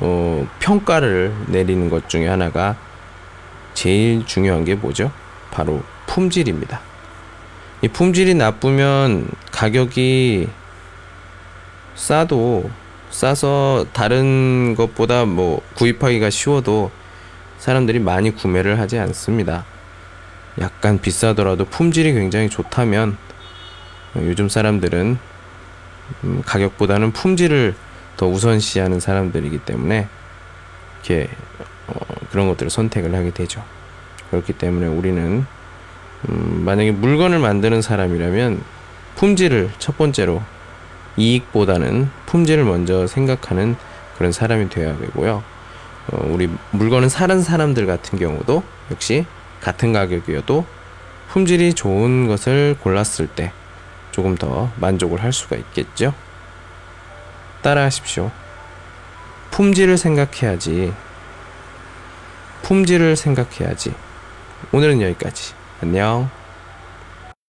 어, 평가를 내리는 것 중에 하나가 제일 중요한 게 뭐죠? 바로 품질입니다. 이 품질이 나쁘면 가격이 싸도 싸서 다른 것보다 뭐 구입하기가 쉬워도 사람들이 많이 구매를 하지 않습니다. 약간 비싸더라도 품질이 굉장히 좋다면 요즘 사람들은 음, 가격보다는 품질을 더 우선시하는 사람들이기 때문에 이렇게 어, 그런 것들을 선택을 하게 되죠. 그렇기 때문에 우리는 음, 만약에 물건을 만드는 사람이라면 품질을 첫 번째로 이익보다는 품질을 먼저 생각하는 그런 사람이 되어야 되고요. 어, 우리 물건을 사는 사람들 같은 경우도 역시 같은 가격이어도 품질이 좋은 것을 골랐을 때 조금 더 만족을 할 수가 있겠죠. 따라 하십시오. 품질을 생각해야지. 품질을 생각해야지. 오늘은 여기까지. 안녕.